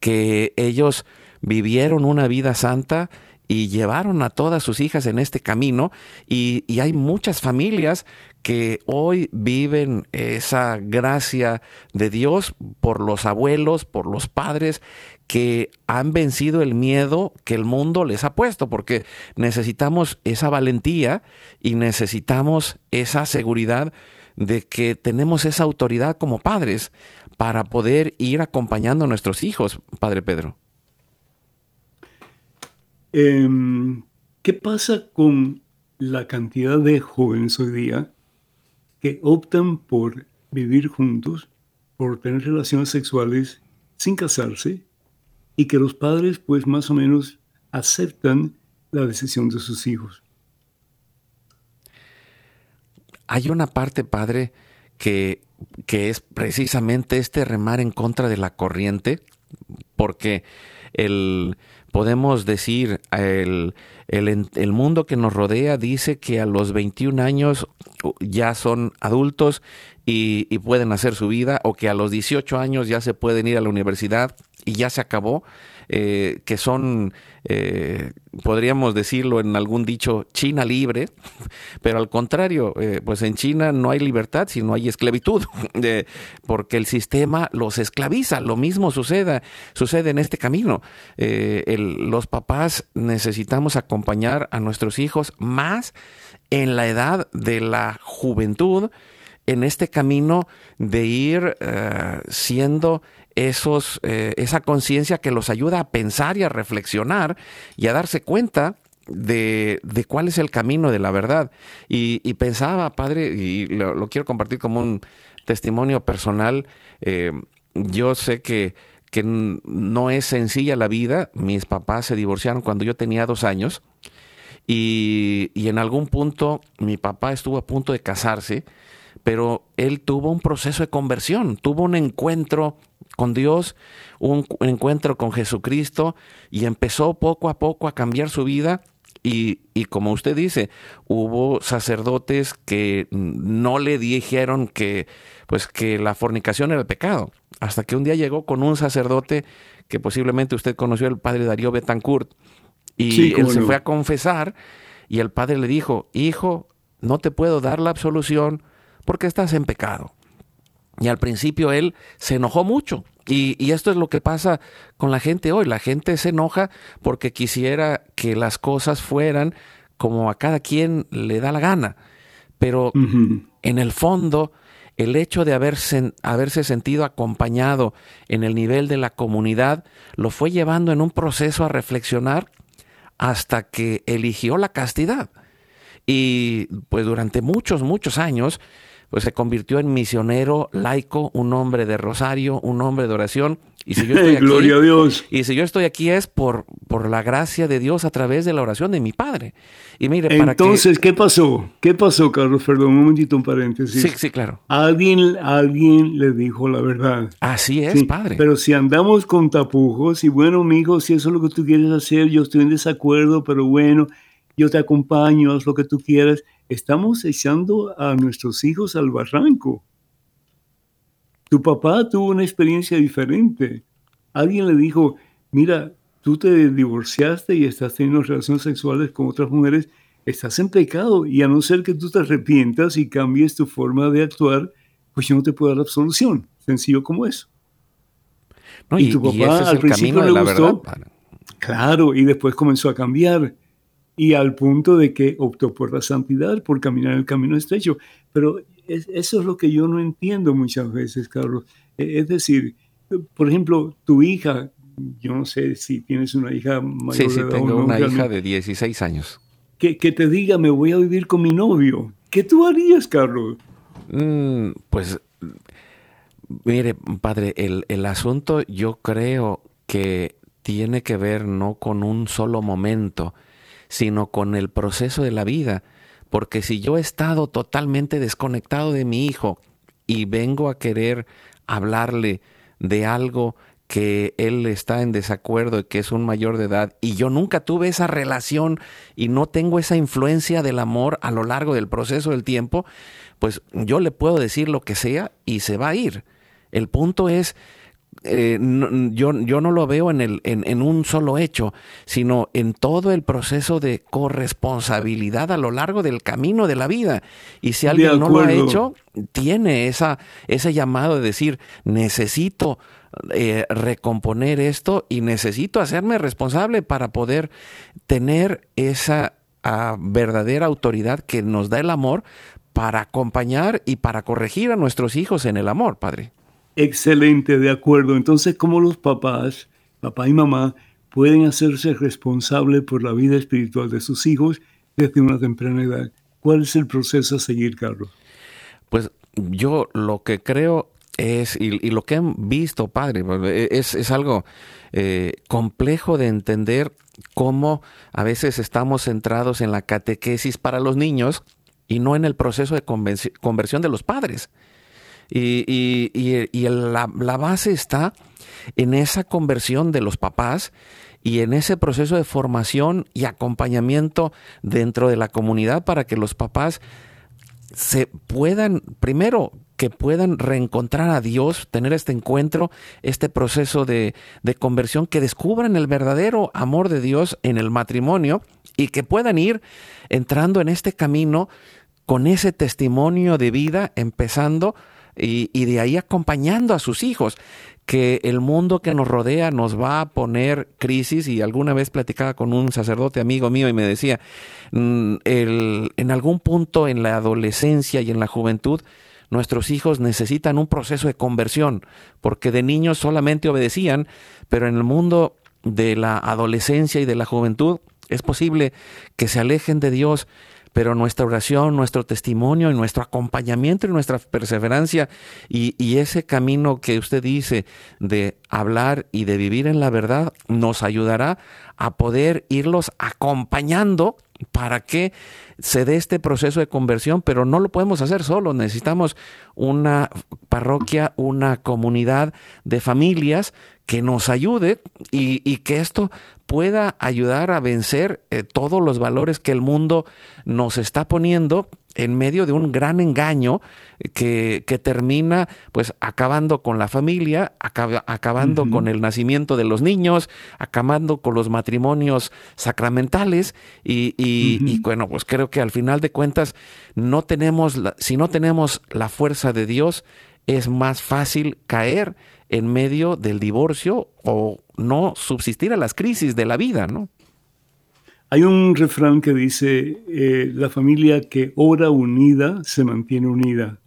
que ellos vivieron una vida santa y llevaron a todas sus hijas en este camino y, y hay muchas familias que hoy viven esa gracia de Dios por los abuelos, por los padres que han vencido el miedo que el mundo les ha puesto, porque necesitamos esa valentía y necesitamos esa seguridad de que tenemos esa autoridad como padres para poder ir acompañando a nuestros hijos, Padre Pedro. Em, ¿Qué pasa con la cantidad de jóvenes hoy día que optan por vivir juntos, por tener relaciones sexuales sin casarse y que los padres pues más o menos aceptan la decisión de sus hijos. Hay una parte, padre, que, que es precisamente este remar en contra de la corriente, porque el, podemos decir, el, el, mundo que nos rodea dice que a los 21 años ya son adultos y, y, pueden hacer su vida, o que a los 18 años ya se pueden ir a la universidad y ya se acabó. Eh, que son, eh, podríamos decirlo en algún dicho, China libre, [LAUGHS] pero al contrario, eh, pues en China no hay libertad, sino hay esclavitud, [LAUGHS] porque el sistema los esclaviza. Lo mismo sucede, sucede en este camino. los papás necesitamos acompañar a nuestros hijos más en la edad de la juventud, en este camino de ir siendo eh, esa conciencia que los ayuda a pensar y a reflexionar y a darse cuenta de, cuál es el camino de la verdad. Y, pensaba, padre, y lo, quiero compartir como un testimonio personal, eh, yo sé que, que no es sencilla la vida, mis papás se divorciaron cuando yo tenía dos años. Y, y, en algún punto mi papá estuvo a punto de casarse, pero él tuvo un proceso de conversión, tuvo un encuentro con Dios, un encuentro con Jesucristo y empezó poco a poco a cambiar su vida. Y, como usted dice, hubo sacerdotes que no le dijeron que, pues, que la fornicación era el pecado. Hasta que un día llegó con un sacerdote que posiblemente usted conoció, el padre Darío Betancourt, y él se fue a confesar y el padre le dijo, hijo, no te puedo dar la absolución porque estás en pecado. Y al principio él se enojó mucho. Y, esto es lo que pasa con la gente hoy. La gente se enoja porque quisiera que las cosas fueran como a cada quien le da la gana. Pero en el fondo, el hecho de haberse, haberse sentido acompañado en el nivel de la comunidad lo fue llevando en un proceso a reflexionar hasta que eligió la castidad. Y pues durante muchos, muchos años, pues se convirtió en misionero laico, un hombre de rosario, un hombre de oración. Y si yo estoy [LAUGHS] aquí, Gloria a Dios. Y si yo estoy aquí es por, por la gracia de Dios a través de la oración de mi padre. Y mire, Entonces, ¿qué pasó? ¿Qué pasó, Carlos? Perdón, un momentito, un paréntesis. Sí, sí, claro. Alguien, alguien le dijo la verdad. Así es, padre. Pero si andamos con tapujos y bueno, amigo, si eso es lo que tú quieres hacer, yo estoy en desacuerdo, pero bueno, yo te acompaño, haz lo que tú quieras estamos echando a nuestros hijos al barranco. Tu papá tuvo una experiencia diferente. Alguien le dijo, mira, tú te divorciaste y estás teniendo relaciones sexuales con otras mujeres, estás en pecado y a no ser que tú te arrepientas y cambies tu forma de actuar, pues yo no te puedo dar absolución. Sencillo como eso. y, tu papá al principio le gustó. Claro, y después comenzó a cambiar y al punto de que optó por la santidad, por caminar el camino estrecho. Pero eso es lo que yo no entiendo muchas veces, Carlos. E, es decir, por ejemplo, tu hija, yo no sé si tienes una hija mayor. Sí, sí, tengo una hija de 16 años. Que, que, te diga, me voy a vivir con mi novio. ¿Qué tú harías, Carlos? Mm, pues, mire, padre, el, el asunto yo creo que tiene que ver no con un solo momento, sino con el proceso de la vida. Porque si yo he estado totalmente desconectado de mi hijo y vengo a querer hablarle de algo que él está en desacuerdo y que es un mayor de edad y yo nunca tuve esa relación y no tengo esa influencia del amor a lo largo del proceso del tiempo, pues yo le puedo decir lo que sea y se va a ir. El punto es eh, yo, yo, no lo veo en, el, en, un solo hecho, sino en todo el proceso de corresponsabilidad a lo largo del camino de la vida. Y si alguien no lo ha hecho, tiene esa, ese llamado de decir, necesito eh, recomponer esto y necesito hacerme responsable para poder tener esa ah, verdadera autoridad que nos da el amor para acompañar y para corregir a nuestros hijos en el amor, Padre. Excelente, de acuerdo. Entonces, ¿cómo los papás, papá y mamá, pueden hacerse responsables por la vida espiritual de sus hijos desde una temprana edad? ¿Cuál es el proceso a seguir, Carlos? pues yo lo que creo es, y, lo que han visto, padre, es, es algo eh, complejo de entender cómo a veces estamos centrados en la catequesis para los niños y no en el proceso de conversión de los padres. Y, y, la, la, base está en esa conversión de los papás y en ese proceso de formación y acompañamiento dentro de la comunidad para que los papás se puedan, primero, que puedan reencontrar a Dios, tener este encuentro, este proceso de, de, conversión, que descubran el verdadero amor de Dios en el matrimonio y que puedan ir entrando en este camino con ese testimonio de vida, empezando y, y de ahí acompañando a sus hijos que el mundo que nos rodea nos va a poner crisis. Y alguna vez platicaba con un sacerdote amigo mío y me decía, mm, el, en algún punto en la adolescencia y en la juventud, nuestros hijos necesitan un proceso de conversión, porque de niños solamente obedecían, pero en el mundo de la adolescencia y de la juventud es posible que se alejen de Dios pero nuestra oración, nuestro testimonio y nuestro acompañamiento y nuestra perseverancia y, ese camino que usted dice de hablar y de vivir en la verdad nos ayudará a poder irlos acompañando para que se dé este proceso de conversión, pero no lo podemos hacer solo, necesitamos una parroquia, una comunidad de familias que nos ayude y, y que esto pueda ayudar a vencer eh, todos los valores que el mundo nos está poniendo en medio de un gran engaño que, que termina pues acabando con la familia, acabando con el nacimiento de los niños, acabando con los matrimonios sacramentales y, y, bueno, pues creo que al final de cuentas no tenemos, si no tenemos la fuerza de Dios, es más fácil caer en medio del divorcio o no subsistir a las crisis de la vida, ¿no? Hay un refrán que dice, eh, la familia que ora unida se mantiene unida.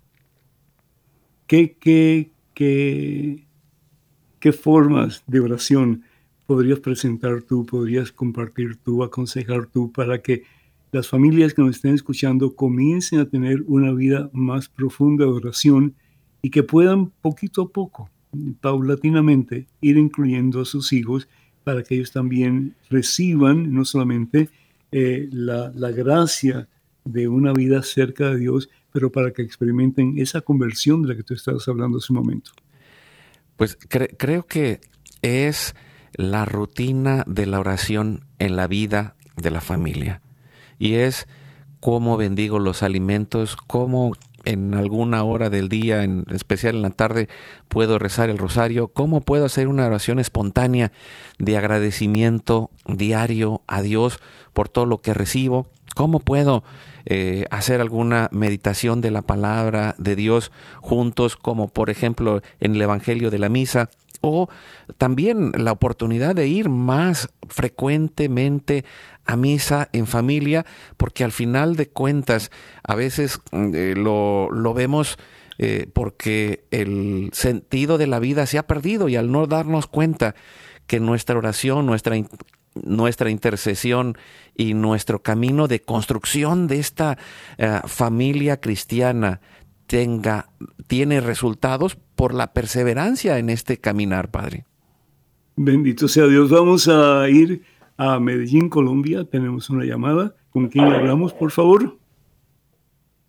¿Qué, qué, qué, qué formas de oración podrías presentar tú, podrías compartir tú, aconsejar tú para que las familias que nos estén escuchando comiencen a tener una vida más profunda de oración y que puedan poquito a poco paulatinamente ir incluyendo a sus hijos para que ellos también reciban no solamente eh, la, gracia de una vida cerca de Dios, pero para que experimenten esa conversión de la que tú estabas hablando hace un momento. Pues creo que es la rutina de la oración en la vida de la familia. Y es cómo bendigo los alimentos, cómo en alguna hora del día, en especial en la tarde, puedo rezar el rosario? ¿Cómo puedo hacer una oración espontánea de agradecimiento diario a Dios por todo lo que recibo? ¿Cómo puedo eh, hacer alguna meditación de la palabra de Dios juntos, como por ejemplo en el Evangelio de la Misa? o también la oportunidad de ir más frecuentemente a misa en familia, porque al final de cuentas a veces mm, eh, lo, vemos eh, porque el sentido de la vida se ha perdido y al no darnos cuenta que nuestra oración, nuestra, nuestra intercesión y nuestro camino de construcción de esta eh, familia cristiana tenga, tiene resultados por la perseverancia en este caminar, Padre. Bendito sea Dios. Vamos a ir a Medellín, Colombia. Tenemos una llamada. ¿Con quién hablamos, por favor?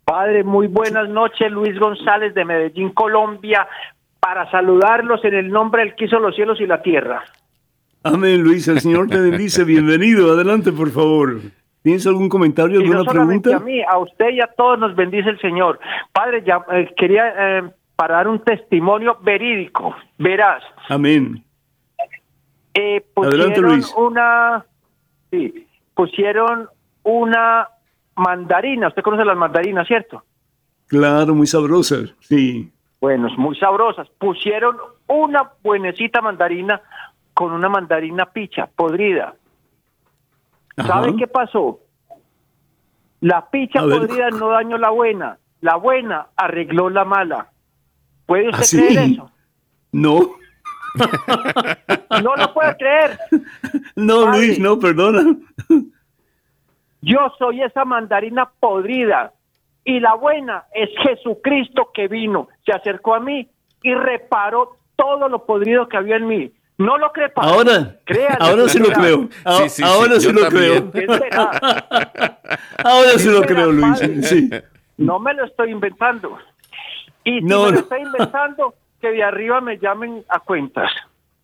Padre, muy buenas noches. Luis González de Medellín, Colombia, para saludarlos en el nombre del que hizo los cielos y la tierra. Amén, Luis. El Señor te bendice. [LAUGHS] Bienvenido. Adelante, por favor. ¿Tienes algún comentario, alguna no pregunta? A mí, a usted y a todos nos bendice el Señor. Padre, ya eh, quería eh, para dar un testimonio verídico, verás. Amén. Eh, pusieron una, sí, pusieron una mandarina. Usted conoce las mandarinas, ¿cierto? Claro, muy sabrosas, sí. Bueno, muy sabrosas. Pusieron una buenecita mandarina con una mandarina picha, podrida. ¿Sabe qué pasó? La picha podrida no dañó la buena, la buena arregló la mala. ¿Puede usted ¿Ah, creer eso? No. [LAUGHS] no lo puede creer. [LAUGHS] No, Luis, no, perdona. Yo soy esa mandarina podrida Y la buena es Jesucristo que vino, se acercó a mí y reparó todo lo podrido que había en mí. No lo cree Ahora, [LAUGHS] ahora sí lo creo. ahora sí, lo creo. ahora sí lo creo, Luis. Sí. No me lo estoy inventando. Y si no, me lo estoy inventando, que de arriba me llamen a cuentas.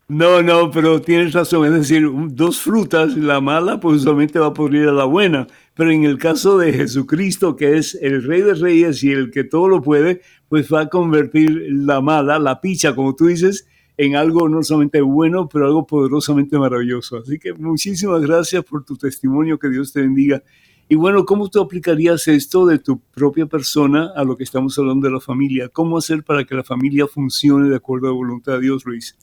No, no, pero tienes razón. Es decir, dos frutas, la mala pues solamente va a podrir a la buena. Pero en el caso de Jesucristo, que es el Rey de Reyes y el que todo lo puede, pues va a convertir la mala, la picha, como tú dices, en algo no solamente bueno, pero algo poderosamente maravilloso. Así que muchísimas gracias por tu testimonio, que Dios te bendiga. Y bueno, ¿cómo tú aplicarías esto de tu propia persona a lo que estamos hablando de la familia? ¿Cómo hacer para que la familia funcione de acuerdo a la voluntad de Dios, Luis?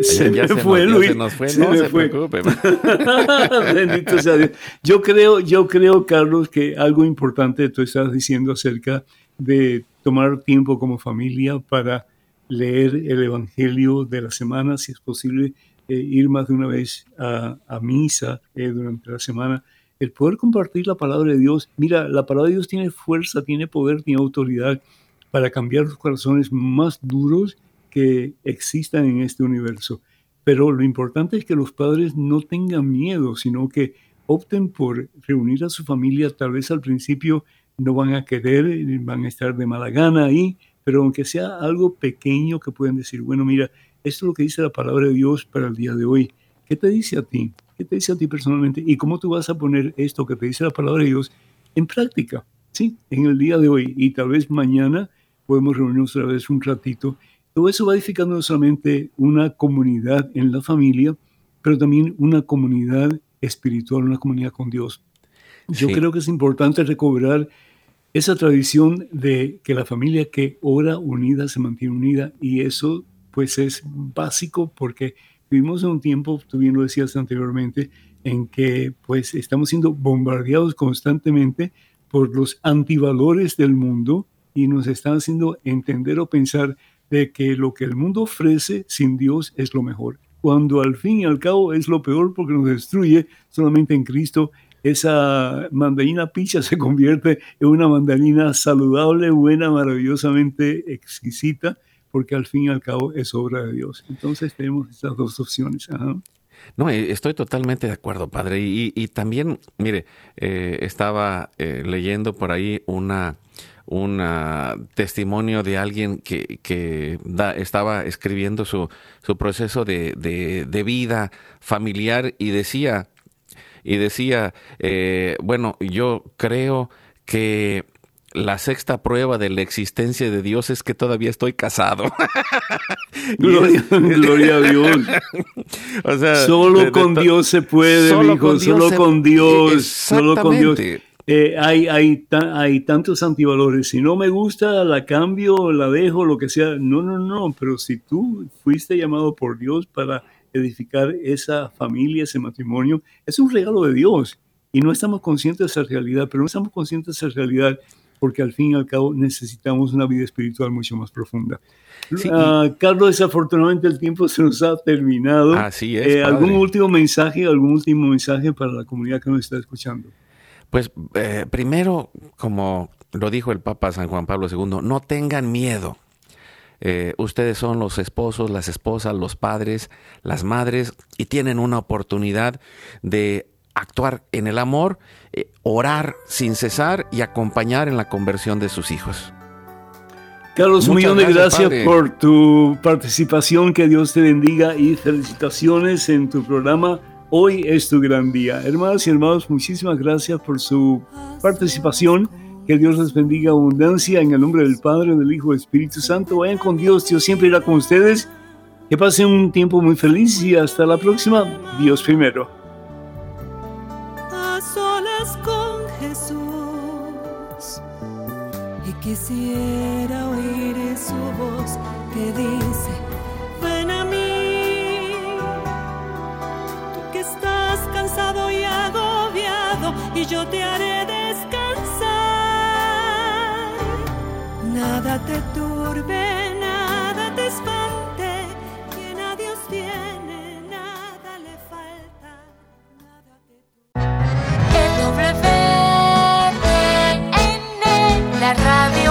Se me fue, Luis. Se nos fue, no se, preocupe. [LAUGHS] Bendito sea Dios. Yo creo, yo creo, Carlos, que algo importante tú estás diciendo acerca de tomar tiempo como familia para leer el Evangelio de la semana, si es posible, eh, ir más de una vez a, misa eh, durante la semana, el poder compartir la palabra de Dios. Mira, la palabra de Dios tiene fuerza, tiene poder, tiene autoridad para cambiar los corazones más duros que existan en este universo. Pero lo importante es que los padres no tengan miedo, sino que opten por reunir a su familia. Tal vez al principio no van a querer, van a estar de mala gana ahí, pero aunque sea algo pequeño que pueden decir, bueno, mira, esto es lo que dice la palabra de Dios para el día de hoy. ¿Qué te dice a ti? ¿Qué te dice a ti personalmente? ¿Y cómo tú vas a poner esto que te dice la palabra de Dios en práctica? Sí, en el día de hoy. Y tal vez mañana podemos reunirnos otra vez un ratito todo eso va edificando no solamente una comunidad en la familia, pero también una comunidad espiritual, una comunidad con Dios. Yo creo que es importante recobrar esa tradición de que la familia que ora unida se mantiene unida y eso pues es básico porque vivimos en un tiempo, tú bien lo decías anteriormente, en que pues estamos siendo bombardeados constantemente por los antivalores del mundo y nos están haciendo entender o pensar de que lo que el mundo ofrece sin Dios es lo mejor, cuando al fin y al cabo es lo peor porque nos destruye solamente en Cristo. Esa mandarina picha [LAUGHS] se convierte en una mandarina saludable, buena, maravillosamente exquisita, porque al fin y al cabo es obra de Dios. Entonces tenemos estas dos opciones. No, eh, estoy totalmente de acuerdo, padre. Y, también, mire, eh, estaba eh, leyendo por ahí una, un testimonio de alguien que, que estaba escribiendo su, su proceso de, de, vida familiar y decía, y decía, eh, bueno, yo creo que la sexta prueba de la existencia de Dios es que todavía estoy casado. [LAUGHS] [LAUGHS] gloria, a Dios. [LAUGHS] o sea, solo con Dios se puede, solo con solo con Dios, solo con Dios. Eh, hay, hay, hay tantos antivalores. Si no me gusta, la cambio, la dejo, lo que sea. No, no, no. Pero si tú fuiste llamado por Dios para edificar esa familia, ese matrimonio, es un regalo de Dios. Y no estamos conscientes de esa realidad, pero no estamos conscientes de esa realidad porque al fin y al cabo necesitamos una vida espiritual mucho más profunda. Ah, Carlos, desafortunadamente el tiempo se nos ha terminado. Así es. Eh, ¿Algún último mensaje, algún último mensaje para la comunidad que nos está escuchando? Pues eh, primero, como lo dijo el Papa San Juan Pablo II, no tengan miedo. Eh, ustedes son los esposos, las esposas, los padres, las madres y tienen una oportunidad de actuar en el amor, eh, orar sin cesar y acompañar en la conversión de sus hijos. Carlos, un millón de gracias por tu participación, que Dios te bendiga y felicitaciones en tu programa Hoy es tu gran día. Hermanas y hermanos, muchísimas gracias por su participación. Que Dios les bendiga abundancia en el nombre del Padre, del Hijo del Espíritu Santo. Vayan con Dios, Dios siempre irá con ustedes. Que pasen un tiempo muy feliz y hasta la próxima. Dios primero. A solas con Jesús y quisiera oír su voz que dice y yo te haré descansar. Nada te turbe, nada te espante, quien a Dios tiene, nada le falta. Nada te... en la radio